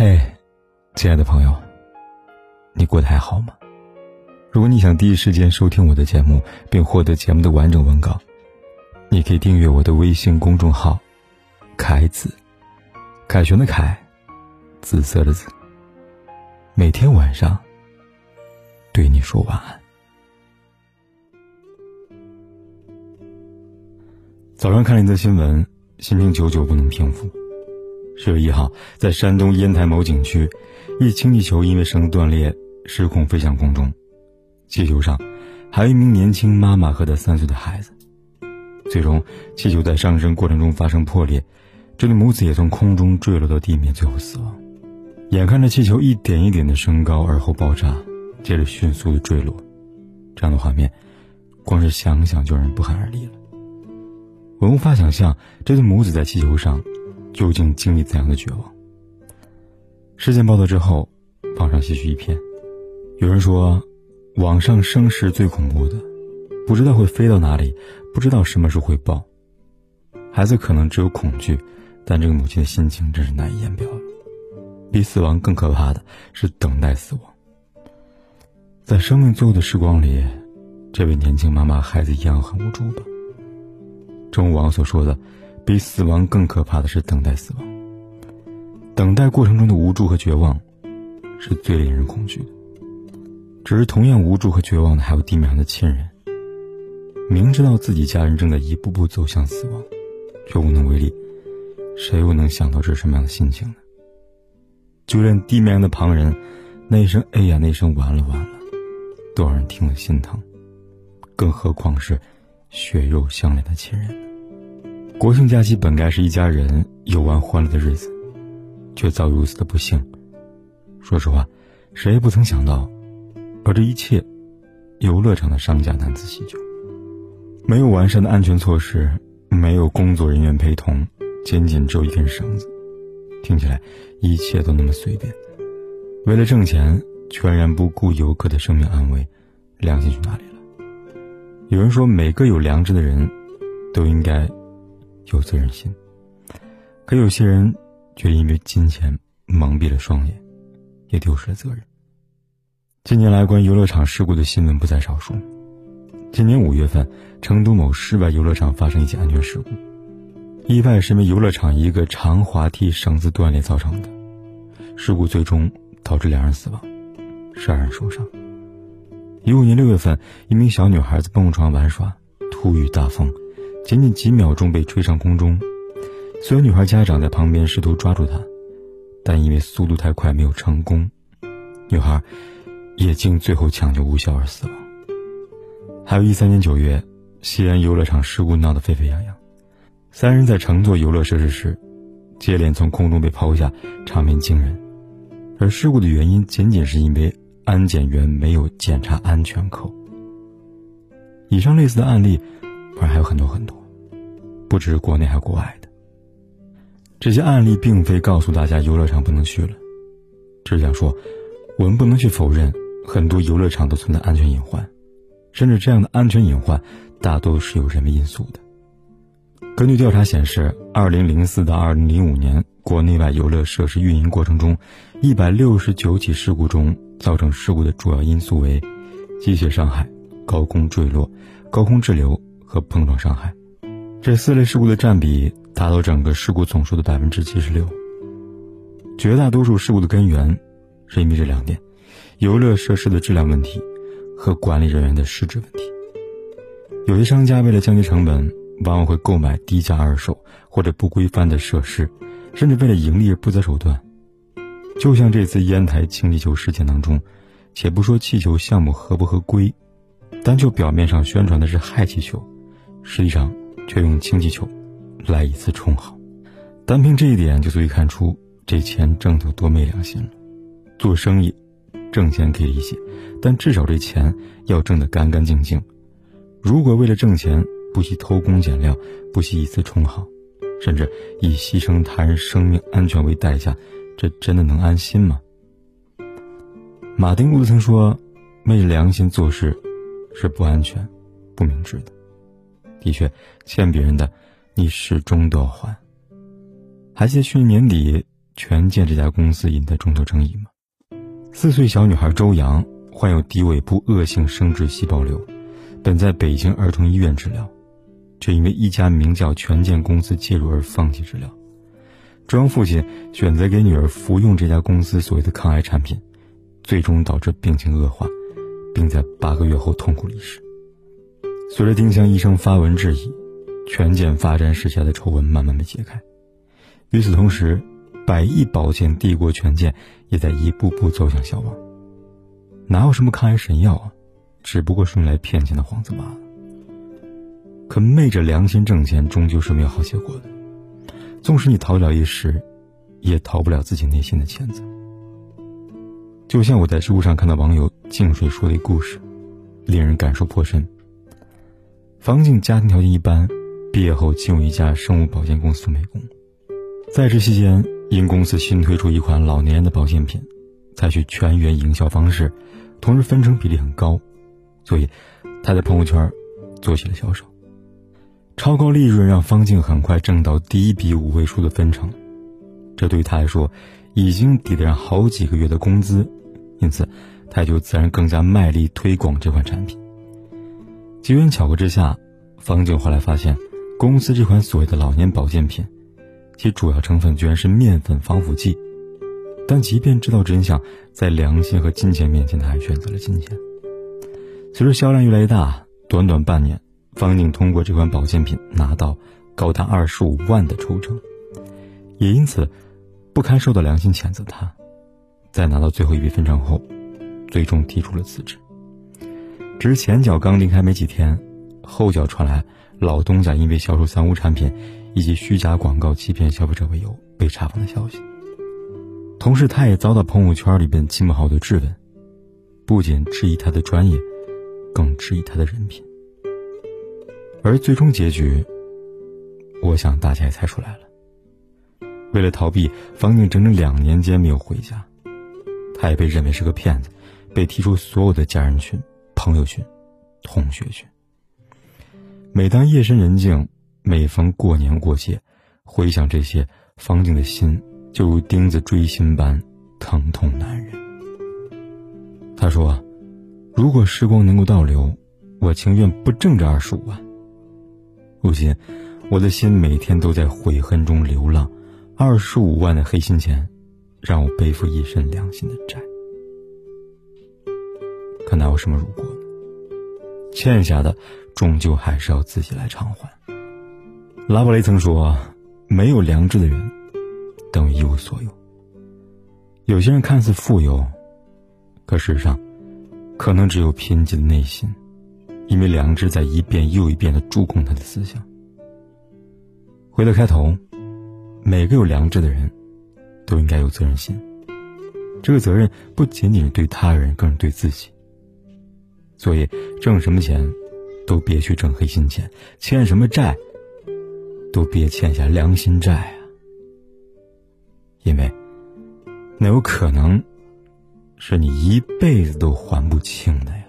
嘿，亲爱的朋友，你过得还好吗？如果你想第一时间收听我的节目，并获得节目的完整文稿，你可以订阅我的微信公众号“凯子”，凯旋的凯，紫色的紫。每天晚上对你说晚安。早上看了一则新闻，心情久久不能平复。十月一号，在山东烟台某景区，一氢气球因为绳断裂失控飞向空中，气球上还有一名年轻妈妈和她三岁的孩子。最终，气球在上升过程中发生破裂，这对母子也从空中坠落到地面，最后死亡。眼看着气球一点一点的升高，而后爆炸，接着迅速的坠落，这样的画面，光是想想就让人不寒而栗了。我无法想象这对母子在气球上。究竟经历怎样的绝望？事件报道之后，网上唏嘘一片。有人说，网上生是最恐怖的，不知道会飞到哪里，不知道什么时候会爆。孩子可能只有恐惧，但这个母亲的心情真是难以言表。比死亡更可怕的是等待死亡。在生命最后的时光里，这位年轻妈妈孩子一样很无助吧？正如网所说的。比死亡更可怕的是等待死亡。等待过程中的无助和绝望，是最令人恐惧的。只是同样无助和绝望的还有地面上的亲人。明知道自己家人正在一步步走向死亡，却无能为力，谁又能想到这是什么样的心情呢？就连地面上的旁人，那一声“哎呀”，那一声“完了完了”，都让人听了心疼，更何况是血肉相连的亲人。国庆假期本该是一家人游玩欢乐的日子，却遭遇如此的不幸。说实话，谁也不曾想到，而这一切，游乐场的商家难辞其咎。没有完善的安全措施，没有工作人员陪同，仅仅只有一根绳子，听起来一切都那么随便。为了挣钱，全然不顾游客的生命安危，良心去哪里了？有人说，每个有良知的人，都应该。有责任心，可有些人却因为金钱蒙蔽了双眼，也丢失了责任。近年来，关于游乐场事故的新闻不在少数。今年五月份，成都某室外游乐场发生一起安全事故，意外是因为游乐场一个长滑梯绳子断裂造成的。事故最终导致两人死亡，十二人受伤。一五年六月份，一名小女孩子蹦床玩耍，突遇大风。仅仅几秒钟被吹上空中，所有女孩家长在旁边试图抓住她，但因为速度太快没有成功，女孩也经最后抢救无效而死亡。还有一三年九月，西安游乐场事故闹得沸沸扬扬，三人在乘坐游乐设施时，接连从空中被抛下，场面惊人。而事故的原因仅仅是因为安检员没有检查安全扣。以上类似的案例，而还有很多很多。不只是国内，还有国外的。这些案例并非告诉大家游乐场不能去了，只是想说，我们不能去否认很多游乐场都存在安全隐患，甚至这样的安全隐患大多是有人为因素的。根据调查显示，二零零四到二零零五年国内外游乐设施运营过程中，一百六十九起事故中，造成事故的主要因素为机械伤害、高空坠落、高空滞留和碰撞伤害。这四类事故的占比达到整个事故总数的百分之七十六。绝大多数事故的根源是因为这两点：游乐设施的质量问题和管理人员的失职问题。有些商家为了降低成本，往往会购买低价二手或者不规范的设施，甚至为了盈利而不择手段。就像这次烟台氢气球事件当中，且不说气球项目合不合规，单就表面上宣传的是氦气球，实际上。却用氢气球来以次充好，单凭这一点就足以看出这钱挣得多没良心了。做生意挣钱可以理解，但至少这钱要挣得干干净净。如果为了挣钱不惜偷工减料，不惜以次充好，甚至以牺牲他人生命安全为代价，这真的能安心吗？马丁路德曾说：“昧良心做事是不安全、不明智的。”的确，欠别人的，你始终都要还。还记得去年年底权健这家公司引得众多争议吗？四岁小女孩周洋患有低尾部恶性生殖细胞瘤，本在北京儿童医院治疗，却因为一家名叫权健公司介入而放弃治疗。周洋父亲选择给女儿服用这家公司所谓的抗癌产品，最终导致病情恶化，并在八个月后痛苦离世。随着丁香医生发文质疑，权健发展史下的丑闻慢慢被揭开。与此同时，百亿保健帝国权健也在一步步走向消亡。哪有什么抗癌神药啊，只不过是用来骗钱的幌子罢了。可昧着良心挣钱，终究是没有好结果的。纵使你逃得了一时，也逃不了自己内心的谴责。就像我在知乎上看到网友静水说的一故事，令人感受颇深。方静家庭条件一般，毕业后进入一家生物保健公司做美工。在职期间，因公司新推出一款老年人的保健品，采取全员营销方式，同时分成比例很高，所以他在朋友圈做起了销售。超高利润让方静很快挣到第一笔五位数的分成，这对于他来说已经抵得上好几个月的工资，因此他也就自然更加卖力推广这款产品。机缘巧合之下，方静后来发现，公司这款所谓的老年保健品，其主要成分居然是面粉防腐剂。但即便知道真相，在良心和金钱面前，他还选择了金钱。随着销量越来越大，短短半年，方静通过这款保健品拿到高达二十五万的抽成，也因此不堪受到良心谴责。他，在拿到最后一笔分成后，最终提出了辞职。只是前脚刚离开没几天，后脚传来老东家因为销售三无产品以及虚假广告欺骗消费者为由被查封的消息。同时，他也遭到朋友圈里边亲朋好友的质问，不仅质疑他的专业，更质疑他的人品。而最终结局，我想大家也猜出来了。为了逃避，方静整整两年间没有回家，他也被认为是个骗子，被踢出所有的家人群。朋友群、同学群。每当夜深人静，每逢过年过节，回想这些，方静的心就如钉子锥心般疼痛难忍。他说：“如果时光能够倒流，我情愿不挣这二十五万。如今，我的心每天都在悔恨中流浪，二十五万的黑心钱，让我背负一身良心的债。”可哪有什么如果？欠下的，终究还是要自己来偿还。拉布雷曾说：“没有良知的人，等于一无所有。”有些人看似富有，可事实上，可能只有贫瘠的内心，因为良知在一遍又一遍的蛀空他的思想。回到开头，每个有良知的人，都应该有责任心。这个责任不仅仅是对他人，更是对自己。所以，挣什么钱，都别去挣黑心钱；欠什么债，都别欠下良心债啊！因为，那有可能是你一辈子都还不清的呀。